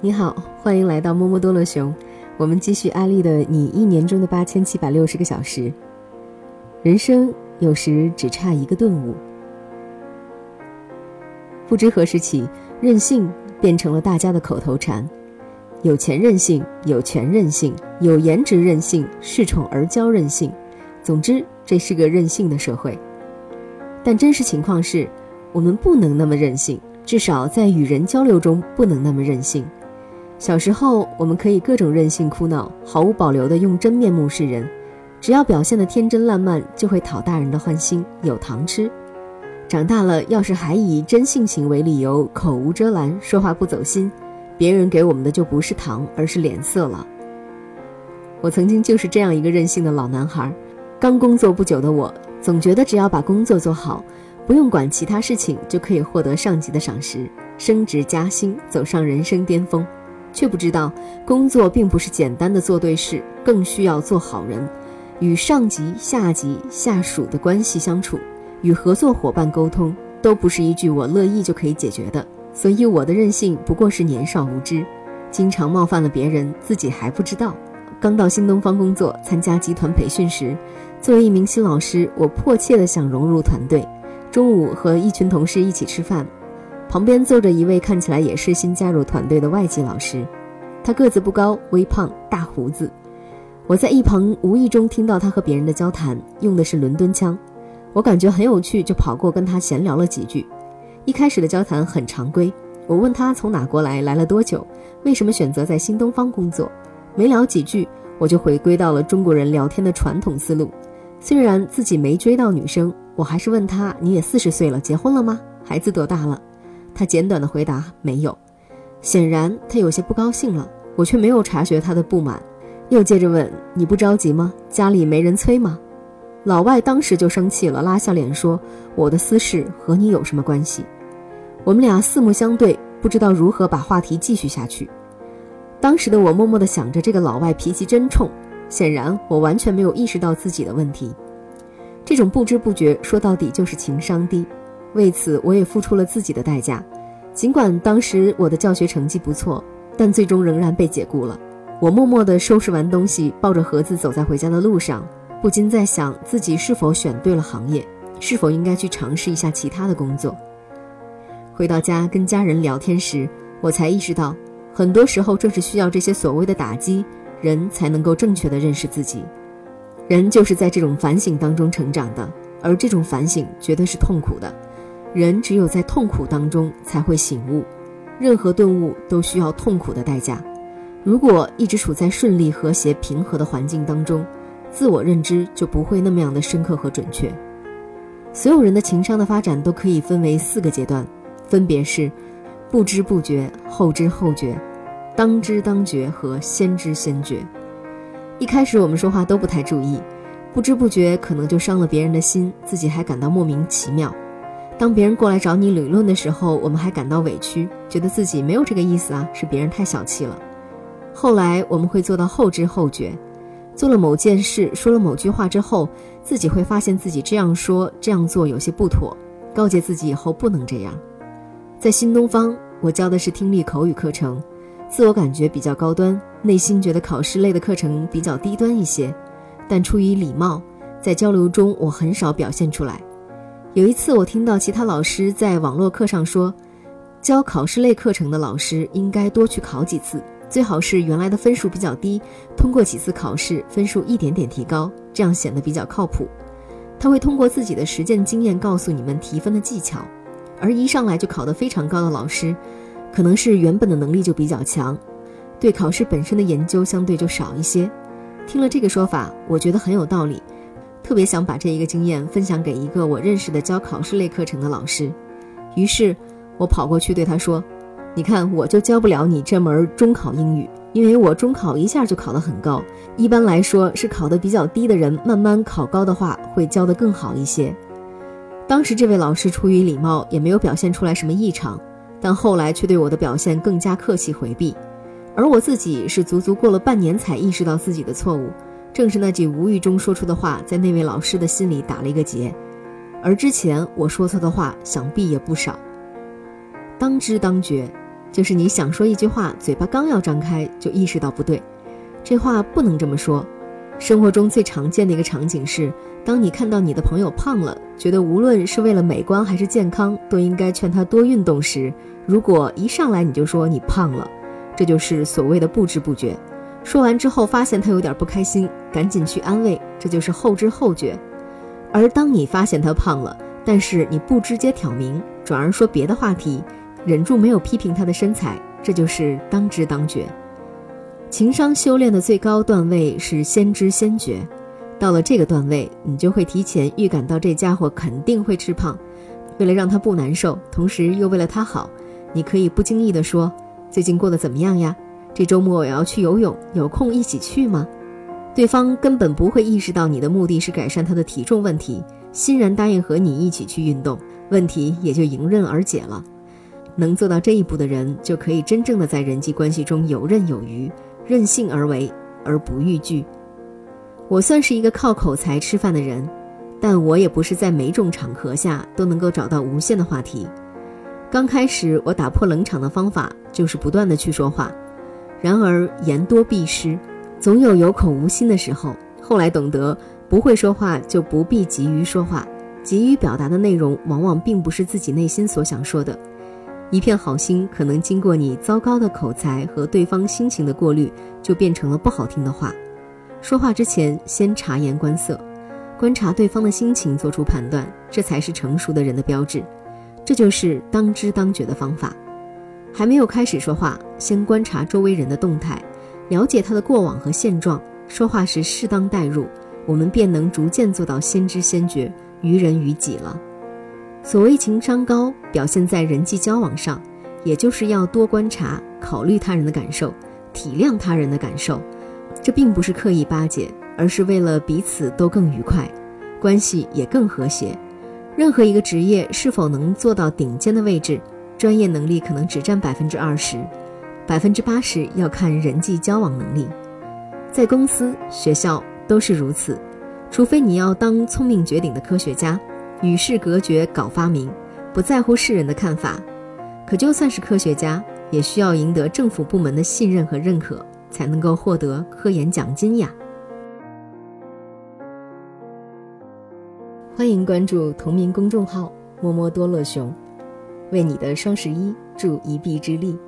你好，欢迎来到摸摸多乐熊。我们继续安利的你一年中的八千七百六十个小时。人生有时只差一个顿悟。不知何时起，任性变成了大家的口头禅。有钱任性，有权任性，有颜值任性，恃宠而骄任性。总之，这是个任性的社会。但真实情况是，我们不能那么任性，至少在与人交流中不能那么任性。小时候，我们可以各种任性哭闹，毫无保留地用真面目示人，只要表现得天真烂漫，就会讨大人的欢心，有糖吃。长大了，要是还以真性情为理由，口无遮拦，说话不走心，别人给我们的就不是糖，而是脸色了。我曾经就是这样一个任性的老男孩，刚工作不久的我。总觉得只要把工作做好，不用管其他事情，就可以获得上级的赏识、升职加薪，走上人生巅峰。却不知道，工作并不是简单的做对事，更需要做好人，与上级、下级、下属的关系相处，与合作伙伴沟通，都不是一句“我乐意”就可以解决的。所以，我的任性不过是年少无知，经常冒犯了别人，自己还不知道。刚到新东方工作，参加集团培训时。作为一名新老师，我迫切地想融入团队。中午和一群同事一起吃饭，旁边坐着一位看起来也是新加入团队的外籍老师。他个子不高，微胖，大胡子。我在一旁无意中听到他和别人的交谈，用的是伦敦腔。我感觉很有趣，就跑过跟他闲聊了几句。一开始的交谈很常规，我问他从哪国来，来了多久，为什么选择在新东方工作。没聊几句，我就回归到了中国人聊天的传统思路。虽然自己没追到女生，我还是问他：“你也四十岁了，结婚了吗？孩子多大了？”他简短的回答：“没有。”显然他有些不高兴了，我却没有察觉他的不满，又接着问：“你不着急吗？家里没人催吗？”老外当时就生气了，拉下脸说：“我的私事和你有什么关系？”我们俩四目相对，不知道如何把话题继续下去。当时的我默默地想着：“这个老外脾气真冲。”显然，我完全没有意识到自己的问题。这种不知不觉，说到底就是情商低。为此，我也付出了自己的代价。尽管当时我的教学成绩不错，但最终仍然被解雇了。我默默地收拾完东西，抱着盒子走在回家的路上，不禁在想自己是否选对了行业，是否应该去尝试一下其他的工作。回到家跟家人聊天时，我才意识到，很多时候正是需要这些所谓的打击。人才能够正确的认识自己，人就是在这种反省当中成长的，而这种反省绝对是痛苦的。人只有在痛苦当中才会醒悟，任何顿悟都需要痛苦的代价。如果一直处在顺利、和谐、平和的环境当中，自我认知就不会那么样的深刻和准确。所有人的情商的发展都可以分为四个阶段，分别是不知不觉、后知后觉。当知当觉和先知先觉，一开始我们说话都不太注意，不知不觉可能就伤了别人的心，自己还感到莫名其妙。当别人过来找你理论的时候，我们还感到委屈，觉得自己没有这个意思啊，是别人太小气了。后来我们会做到后知后觉，做了某件事，说了某句话之后，自己会发现自己这样说这样做有些不妥，告诫自己以后不能这样。在新东方，我教的是听力口语课程。自我感觉比较高端，内心觉得考试类的课程比较低端一些，但出于礼貌，在交流中我很少表现出来。有一次，我听到其他老师在网络课上说，教考试类课程的老师应该多去考几次，最好是原来的分数比较低，通过几次考试分数一点点提高，这样显得比较靠谱。他会通过自己的实践经验告诉你们提分的技巧，而一上来就考得非常高的老师。可能是原本的能力就比较强，对考试本身的研究相对就少一些。听了这个说法，我觉得很有道理，特别想把这一个经验分享给一个我认识的教考试类课程的老师。于是，我跑过去对他说：“你看，我就教不了你这门中考英语，因为我中考一下就考得很高。一般来说，是考得比较低的人慢慢考高的话，会教得更好一些。”当时这位老师出于礼貌，也没有表现出来什么异常。但后来却对我的表现更加客气回避，而我自己是足足过了半年才意识到自己的错误。正是那句无意中说出的话，在那位老师的心里打了一个结，而之前我说错的话想必也不少。当知当觉，就是你想说一句话，嘴巴刚要张开，就意识到不对，这话不能这么说。生活中最常见的一个场景是，当你看到你的朋友胖了，觉得无论是为了美观还是健康，都应该劝他多运动时，如果一上来你就说你胖了，这就是所谓的不知不觉。说完之后，发现他有点不开心，赶紧去安慰，这就是后知后觉。而当你发现他胖了，但是你不直接挑明，转而说别的话题，忍住没有批评他的身材，这就是当知当觉。情商修炼的最高段位是先知先觉，到了这个段位，你就会提前预感到这家伙肯定会吃胖。为了让他不难受，同时又为了他好，你可以不经意地说：“最近过得怎么样呀？这周末我要去游泳，有空一起去吗？”对方根本不会意识到你的目的是改善他的体重问题，欣然答应和你一起去运动，问题也就迎刃而解了。能做到这一步的人，就可以真正的在人际关系中游刃有余。任性而为，而不逾矩。我算是一个靠口才吃饭的人，但我也不是在每种场合下都能够找到无限的话题。刚开始，我打破冷场的方法就是不断的去说话。然而言多必失，总有有口无心的时候。后来懂得，不会说话就不必急于说话，急于表达的内容往往并不是自己内心所想说的。一片好心，可能经过你糟糕的口才和对方心情的过滤，就变成了不好听的话。说话之前，先察言观色，观察对方的心情，做出判断，这才是成熟的人的标志。这就是当知当觉的方法。还没有开始说话，先观察周围人的动态，了解他的过往和现状，说话时适当带入，我们便能逐渐做到先知先觉，于人于己了。所谓情商高，表现在人际交往上，也就是要多观察、考虑他人的感受，体谅他人的感受。这并不是刻意巴结，而是为了彼此都更愉快，关系也更和谐。任何一个职业是否能做到顶尖的位置，专业能力可能只占百分之二十，百分之八十要看人际交往能力。在公司、学校都是如此，除非你要当聪明绝顶的科学家。与世隔绝搞发明，不在乎世人的看法。可就算是科学家，也需要赢得政府部门的信任和认可，才能够获得科研奖金呀。欢迎关注同名公众号“摸摸多乐熊”，为你的双十一助一臂之力。